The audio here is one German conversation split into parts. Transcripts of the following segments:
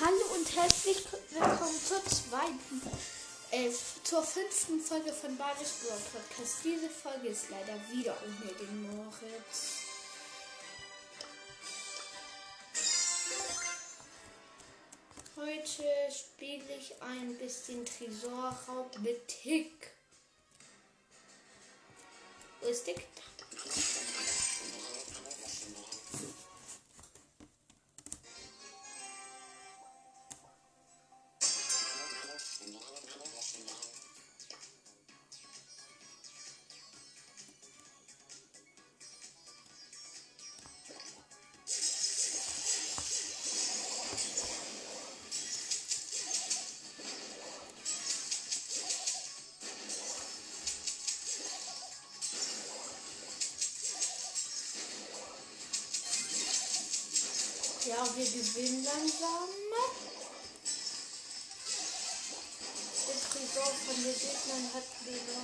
Hallo und herzlich willkommen zur zweiten, äh, zur fünften Folge von Badisch Brawl Podcast. Diese Folge ist leider wieder ohne den Moritz. Heute spiele ich ein bisschen Tresorraub mit Tick. Wo ist Tick? Wir gewinnen langsam. Der Tresor von den Gegnern hat wieder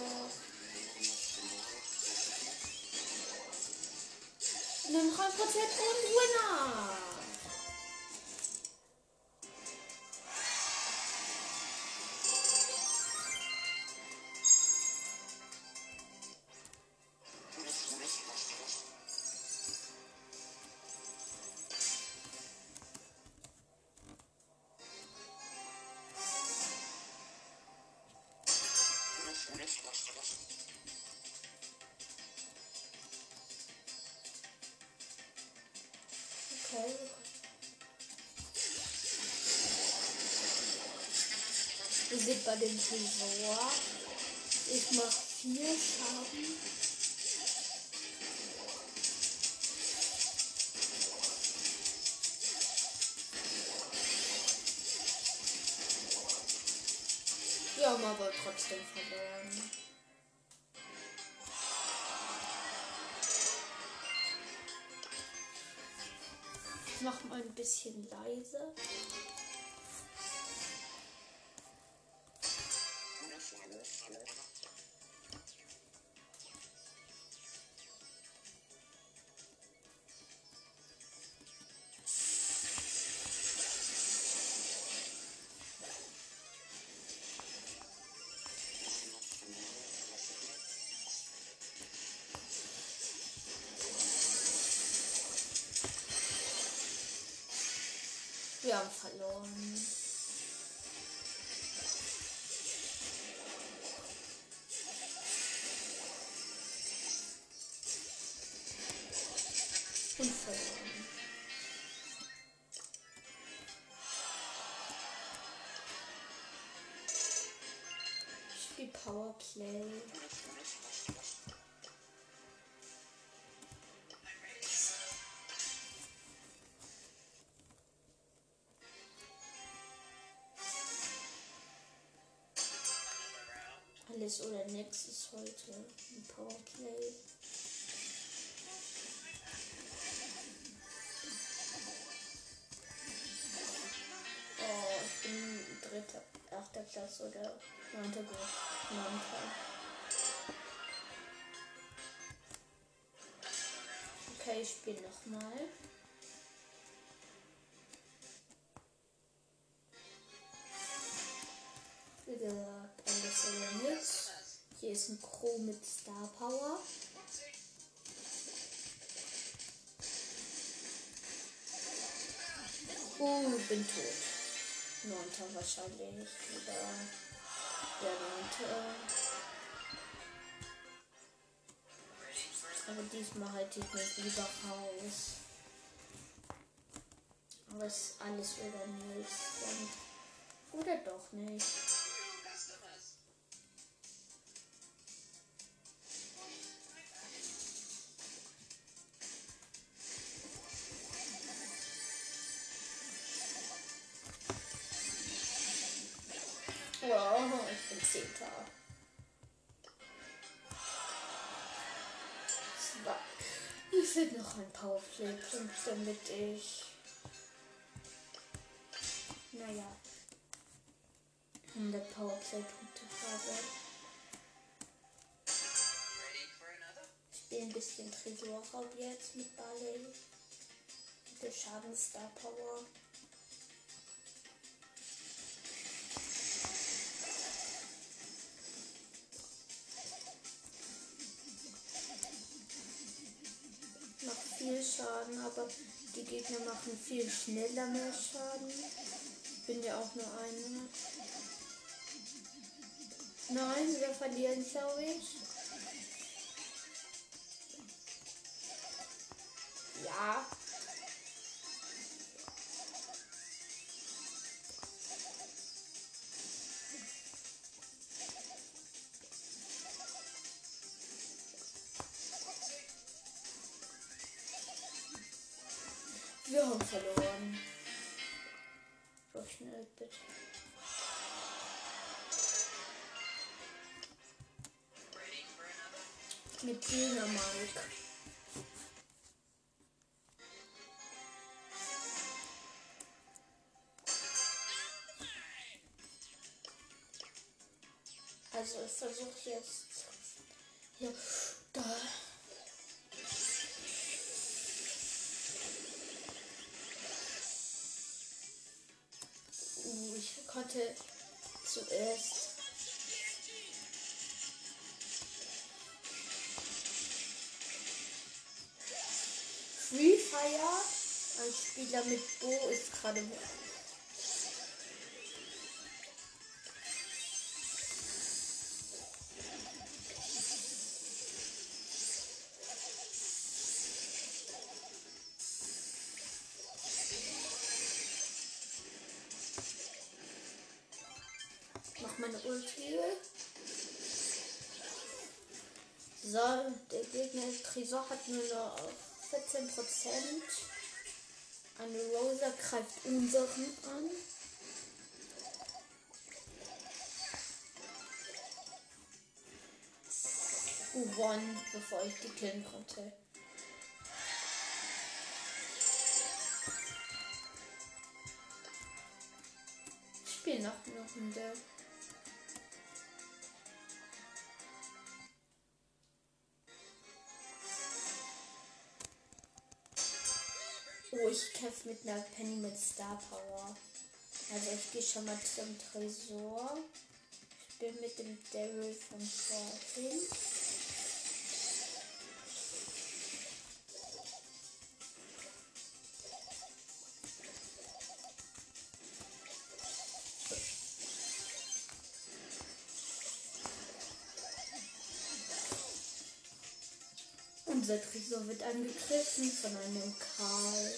einen 3% und Winner. Dem Tresor. Ich mach vier Schaden. Wir haben aber trotzdem verloren. Ich mach mal ein bisschen leise. Haben verloren. Und verloren. Ich spiel Powerplay. Alles oder ist heute ein Powerplay. Oh, ich bin dritter, achter Klasse oder neunter Gruppe. Okay, ich spiele nochmal. Hier ist ein Crow mit Star Power. Uh, bin tot. Neunter wahrscheinlich. Oder der neunte. Aber diesmal halte ich mich lieber raus. Aber es ist alles oder nichts. Oder doch nicht. Damit ich. Naja. 100 Powerplay-Punkte habe. Ich spiele ein bisschen Tresorraub jetzt mit Barley. Mit der Schaden Star Power. Schaden, aber die Gegner machen viel schneller mehr Schaden. Bin ja auch nur eine. Nein, wir verlieren, glaube ich. Ja. Mit Dänemark. Also ich versuche jetzt hier da Uh, ich konnte zuerst. Fire, ein Spieler mit Bo, ist gerade. Mach meine Ulti. So, der Gegner Tresor hat nur noch 14%. Eine Rosa greift unseren an. Gewonnen, bevor ich die killen konnte. Ich spiele noch eine Runde. Oh, ich kämpfe mit einer Penny mit Star Power. Also ich gehe schon mal zum Tresor. Ich bin mit dem Daryl von vorhin. Unser Tresor wird angegriffen von einem Karl.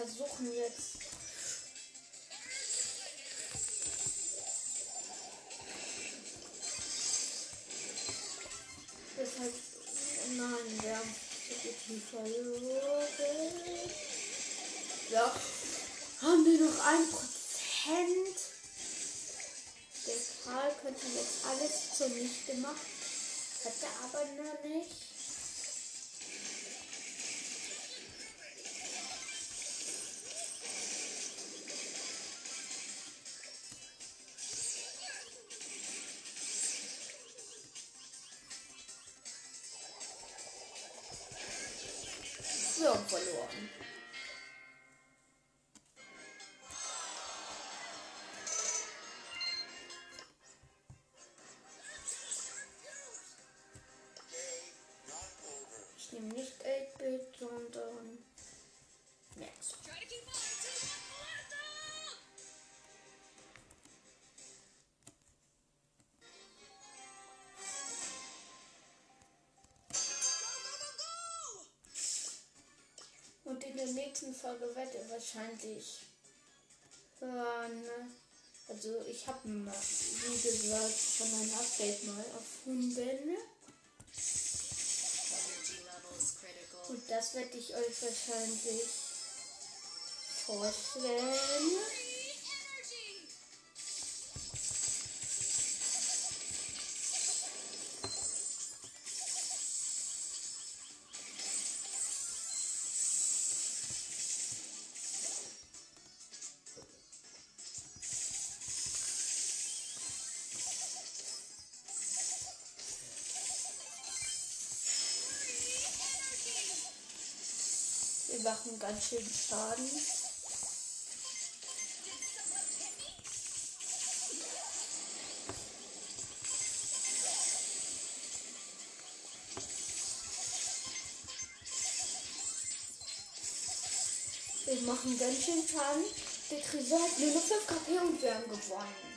Versuchen jetzt. Deshalb. Nein, wir haben die verloren. Ja. Haben wir noch ein Prozent? Der Karl könnte jetzt alles zunichte machen. Hat er aber noch nicht. In der nächsten Folge wird er wahrscheinlich hören. Also ich habe wie gesagt von einem Update mal erfunden. Und das werde ich euch wahrscheinlich vorstellen. Machen ganz schön Schaden. Wir machen ganz schön Schaden. Der Tresor hat nur noch 5 KP und wir haben gewonnen.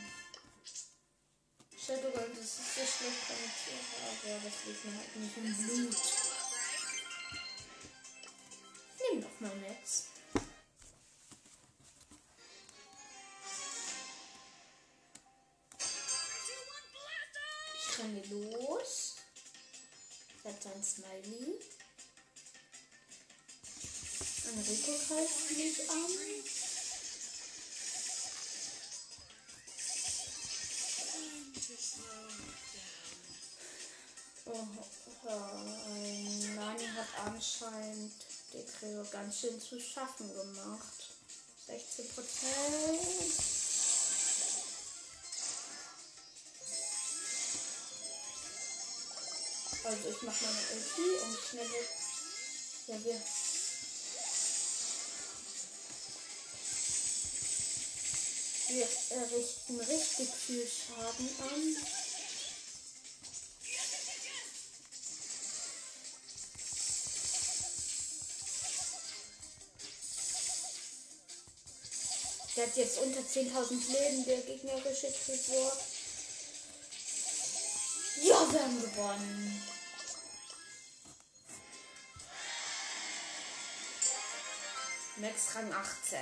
Shadowrun, das ist so schlecht kommentiert, aber das liegt mir halt nicht im Blut. Mal Netz. Ich renne los. Setze ein Smiley. Enrico greift mich an. Oh, oh, Nani hat anscheinend die Trio ganz schön zu schaffen gemacht. 16 Prozent. Also ich mache meine Ulti und schnell. Ja, wir Wir richten richtig viel Schaden an. Hat jetzt unter 10.000 Leben, der gegnerische Tresor. Ja, wir haben gewonnen. Max Rang 18.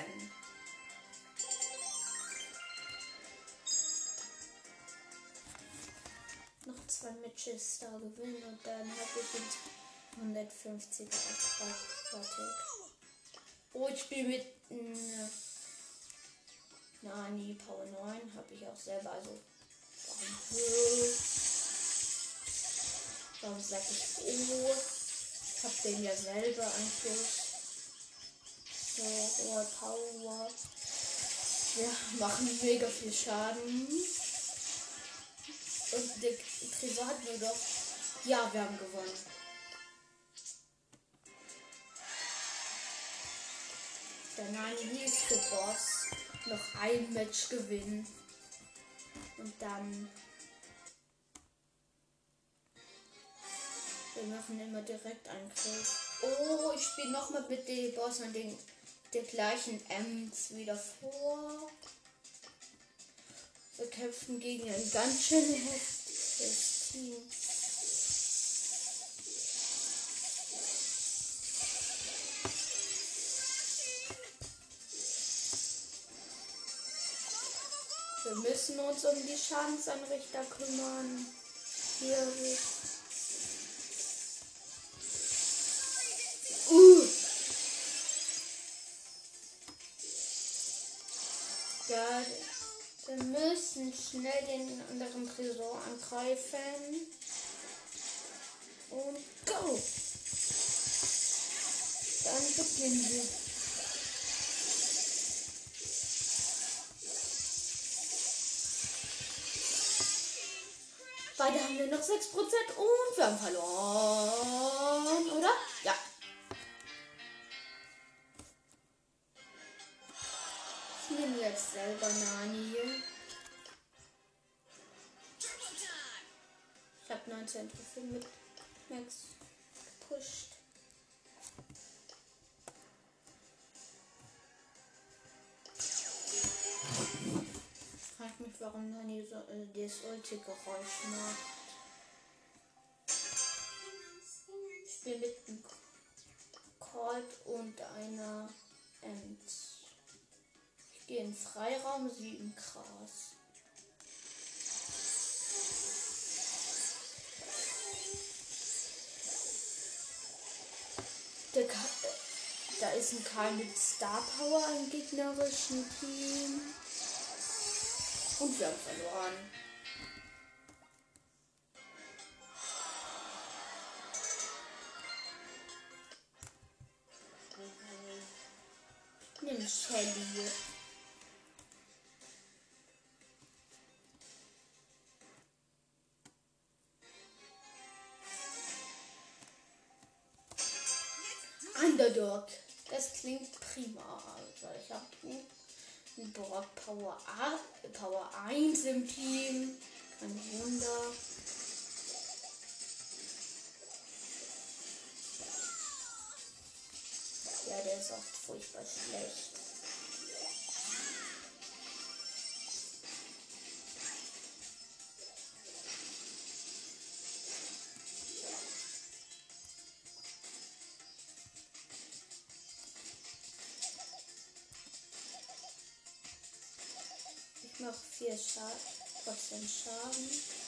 noch zwei Matches da gewinnen und dann habe ich ins 150er fertig. Oh, ich spiele mit äh, Nani Power 9, habe ich auch selber, also warum, sag ich ich habe den ja selber eigentlich. So, oh, Power. Wir machen mega viel Schaden. Und der Tresor hat nur doch. Ja, wir haben gewonnen. Der Nani nächste Boss noch ein Match gewinnen. Und dann. Wir machen immer direkt Angriff. Oh, ich spiele nochmal mit dem Boss und den der gleichen Ems wieder vor. Wir kämpfen gegen ein ganz schön heftiges Team. Müssen uns um die Schadensanrichter kümmern. Hier. Uh. Ja, wir müssen schnell den anderen Tresor angreifen. Und go! Dann beginnen wir. Haben wir noch 6% und wir haben verloren, oder? Ja. Ich nehme jetzt selber Nani. Ich habe 19 Trophäen mit Max gepusht. Ich frage mich, warum Nani so äh, das Ulti-Geräusch macht. Mit einem Colt und einer Ems. Ich gehe in Freiraum, sie im Gras. Der Ka da ist ein Karl mit Star Power im gegnerischen Team. Und wir haben verloren. Nimm Shelly. Underdog Das klingt prima. Also ich habe einen Brock Power, A, Power 1 im Team. Kein Wunder. Ja, der ist oft furchtbar schlecht. Ich mache 4 Schaden, Prozent Schaden.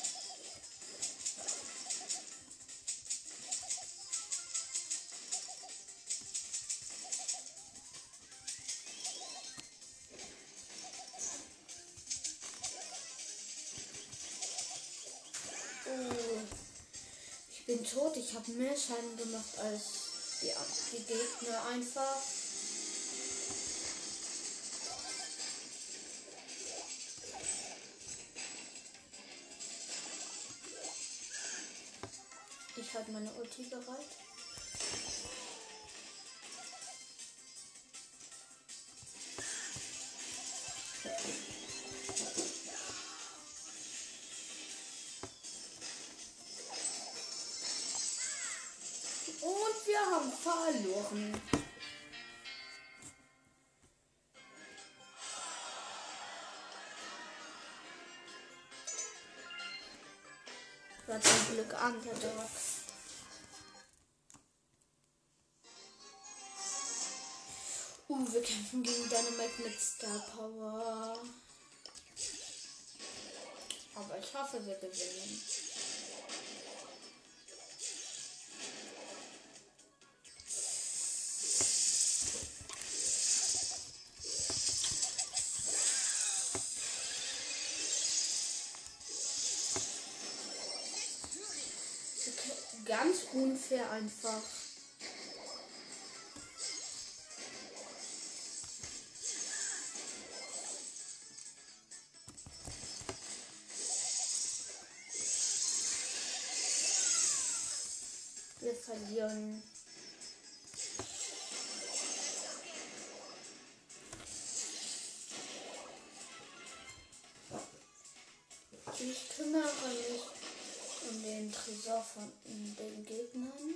Ich habe mehr Schaden gemacht als die, die Gegner einfach. Ich halte meine Ulti bereit. Wir haben verloren. War zum Glück Underdog. Uh, wir kämpfen gegen Dynamite mit Star Power. Aber ich hoffe, wir gewinnen. Unfair einfach. Wir verlieren. Ich kümmere mich um den Tresor von den Gegnern.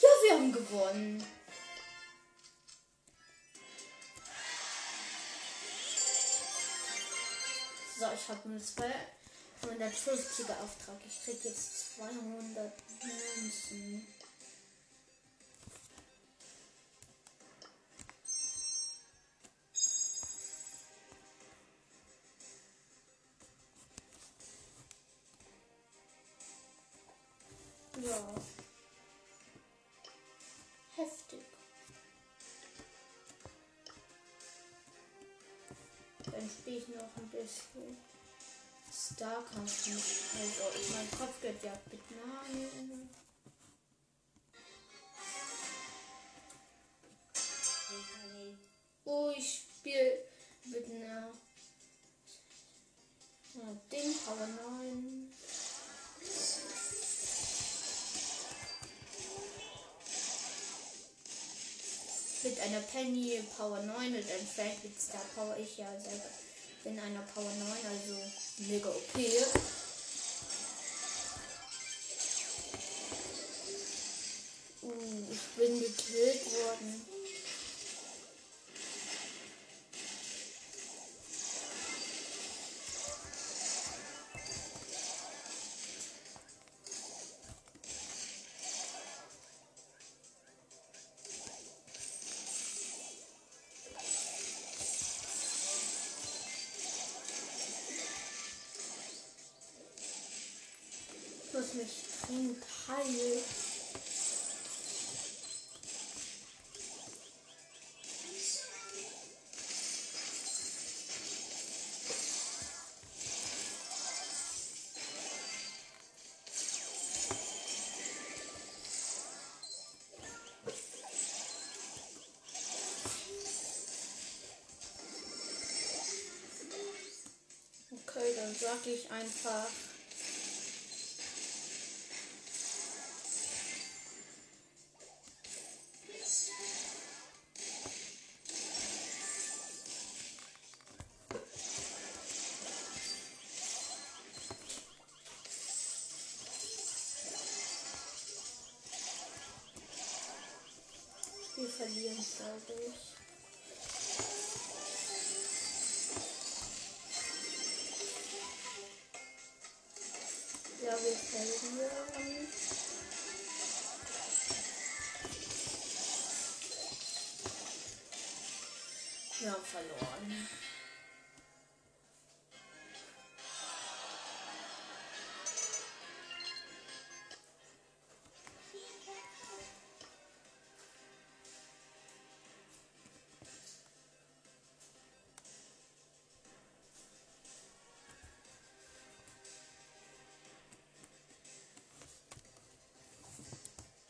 Ja, wir haben gewonnen. So, ich habe einen 250er Auftrag. Ich krieg jetzt 200 Münzen. Ich ein bisschen Starkampf. Also, mein Kopfgeldjagd mit Nein. Oh, ich spiele mit einer. einer Ding, Power 9. Mit einer Penny Power 9 und einem Frank mit Star Power. Ich ja selber bin einer Power 9, also mega OP. Uh, ich bin gekillt worden. Dann sag ich einfach. Wir verlieren, glaube ich. Verloren.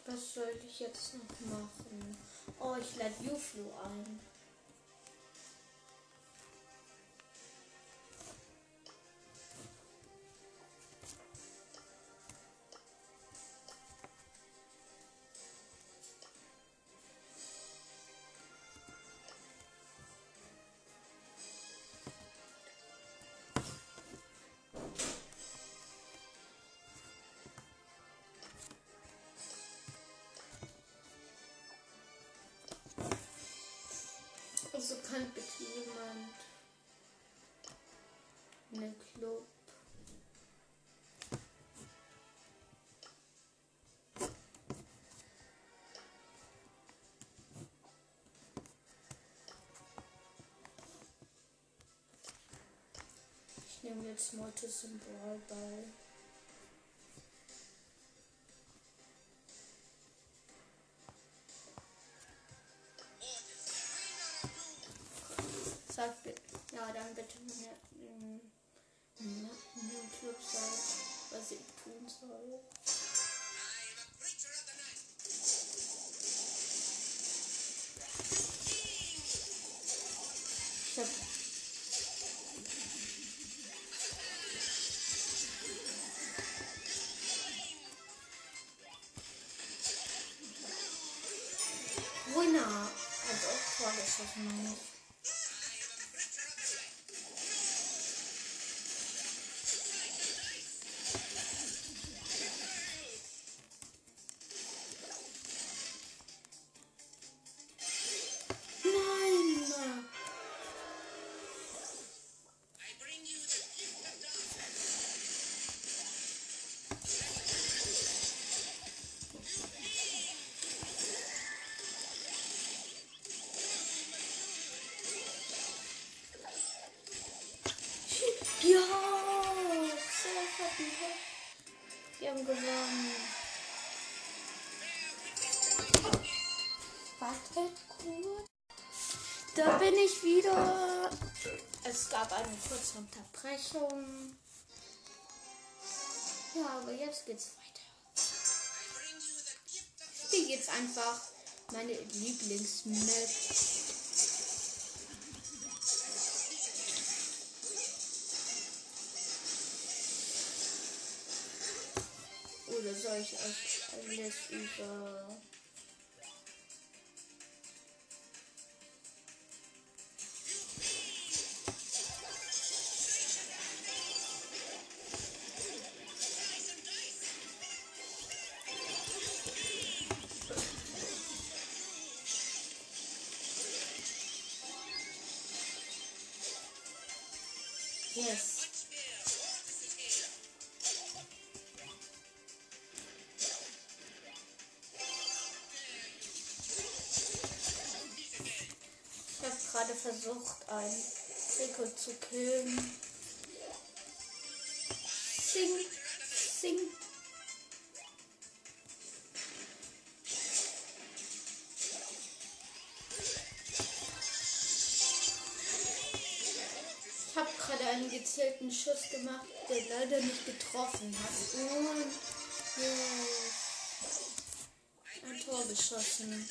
Was soll ich jetzt noch machen? Oh, ich lade Juflo ein. Kann bitte jemand einen Club. Ich nehme jetzt Mortis im Club sagt, was ich tun soll. Ich hab Winner. Also auch vorgeschossen, Da bin ich wieder. Es gab eine kurze Unterbrechung. Ja, aber jetzt geht's weiter. Spiele jetzt einfach meine Lieblingsmap. Oder soll ich euch alles über. Versucht, ein Rico zu killen. Sing, sing. Ich habe gerade einen gezielten Schuss gemacht, der leider nicht getroffen hat. Und yes. ein Tor geschossen.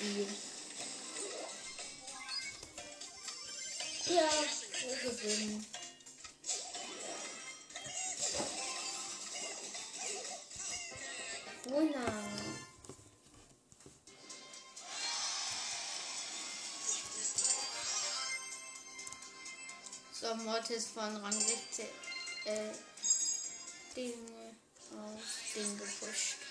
Die. Ja, wir gewinnen. Wunder. So, Mortis von Rang 16 äh, Dinge auf Ding gepusht.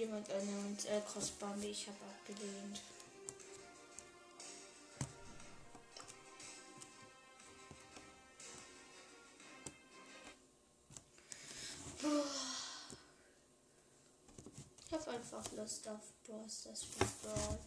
Jemand eine und äh, Crossbahn, die ich habe abgelehnt. Ich habe einfach Lust auf Bros, das Football.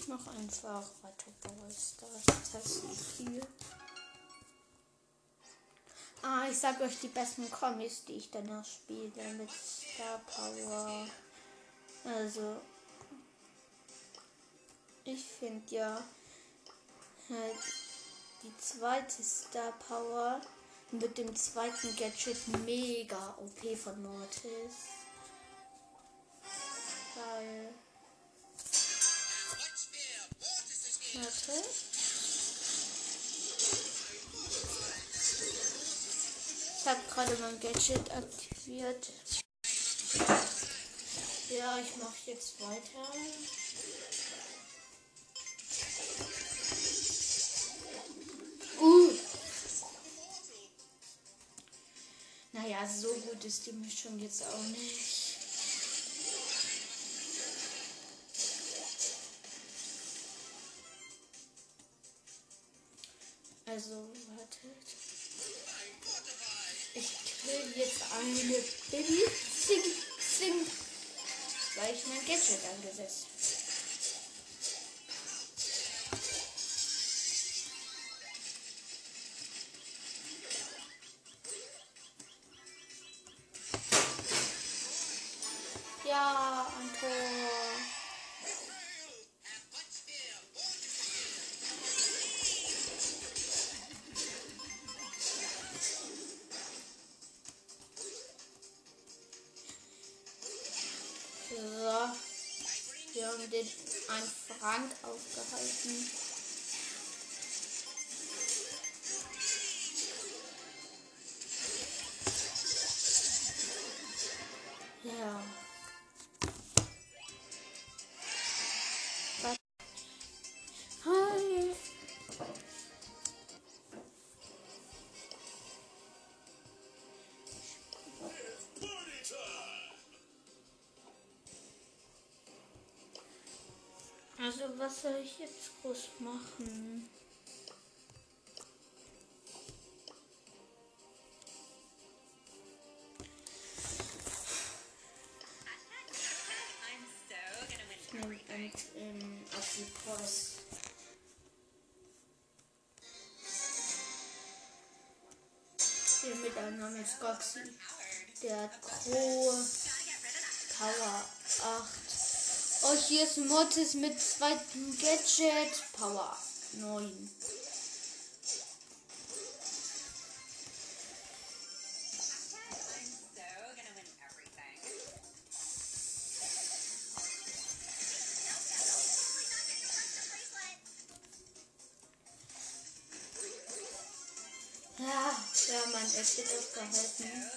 Ich mache einfach weiter Brawl testen viel. Ah, ich sag euch die besten Comics, die ich danach spiele mit Star Power. Also, ich finde ja halt die zweite Star Power mit dem zweiten Gadget mega OP von Mortis. Weil Warte. Ich habe gerade mein Gadget aktiviert. Ja, ich mache jetzt weiter. Uh. Naja, so gut ist die Mischung jetzt auch nicht. Also, wartet. Ich kill jetzt eine Baby. Sing, sing. Weil ich mein Gadget angesetzt Ja, Ja. Hi. Also was soll ich jetzt groß machen? Boxen. Der Crow Power 8. Oh, hier ist Mortis mit zweitem Gadget Power 9. Ja, ja, Mann, es wird So aufgehalten.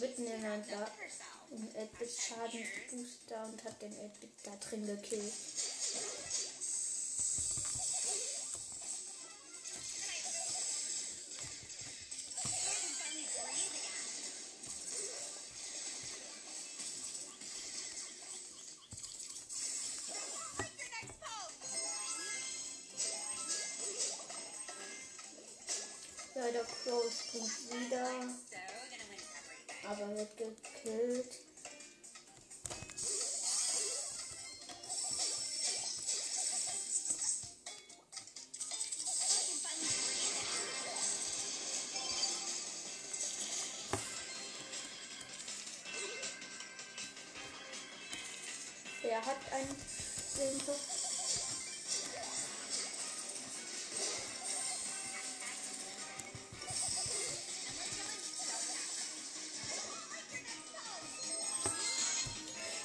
Mitten in ein La in 8-Bit Schadensbooster und hat den 8-Bit da drin gekillt. Wer hat einen Simple?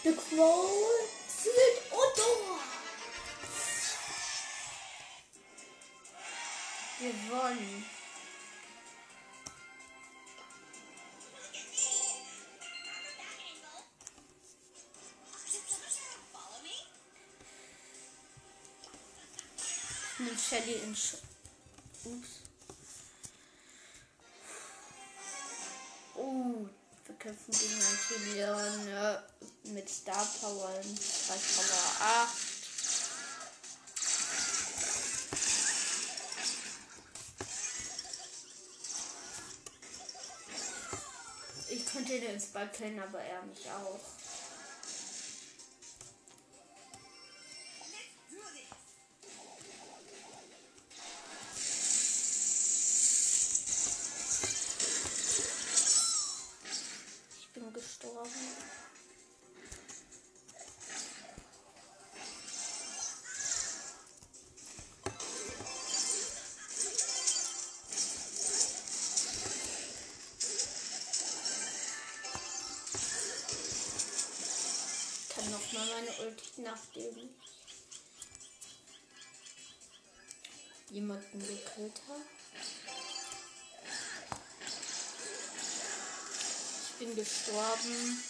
Der Crow zielt Otto. Gewonnen. Shelly in Sch Ups. Oh, wir kämpfen gegen ein Tilion äh, mit Star Power Star Power 8. Ich könnte den Spike killen, aber er mich auch. Ich kann noch mal meine Ulti nachgeben. Jemanden gekillt hat. Ich bin gestorben.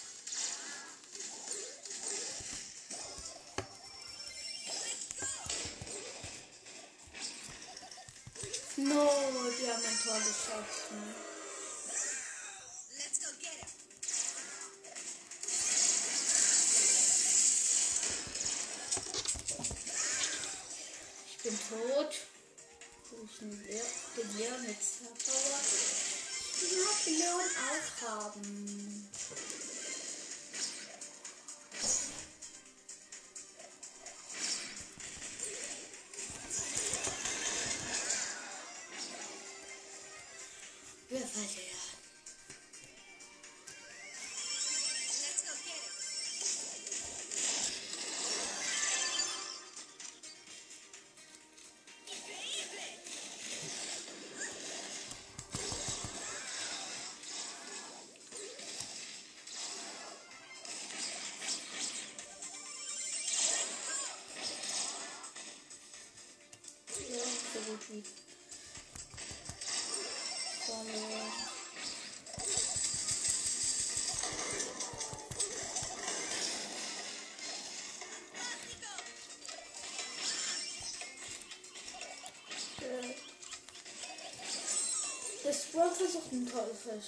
No, die haben ein Tor geschossen. Irgendwie verloren. Äh, Das Brawl versucht ein Teufel. Haben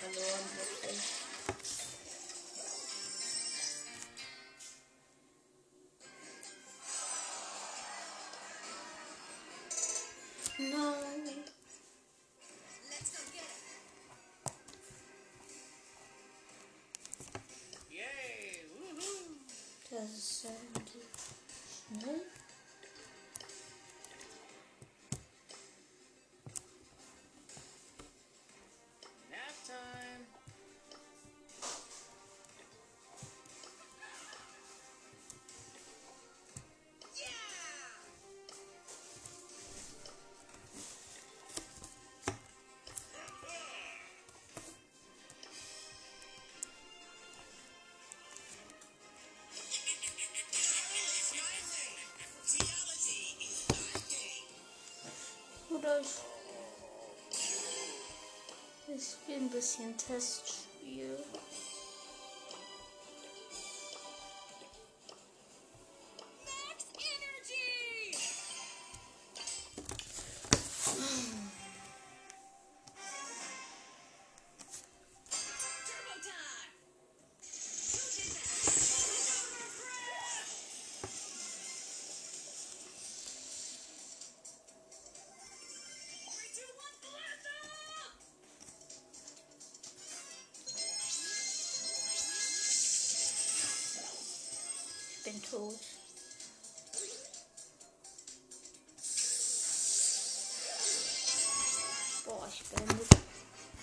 verloren, wirklich. Oder ich. Spiele ein bisschen Testspiel.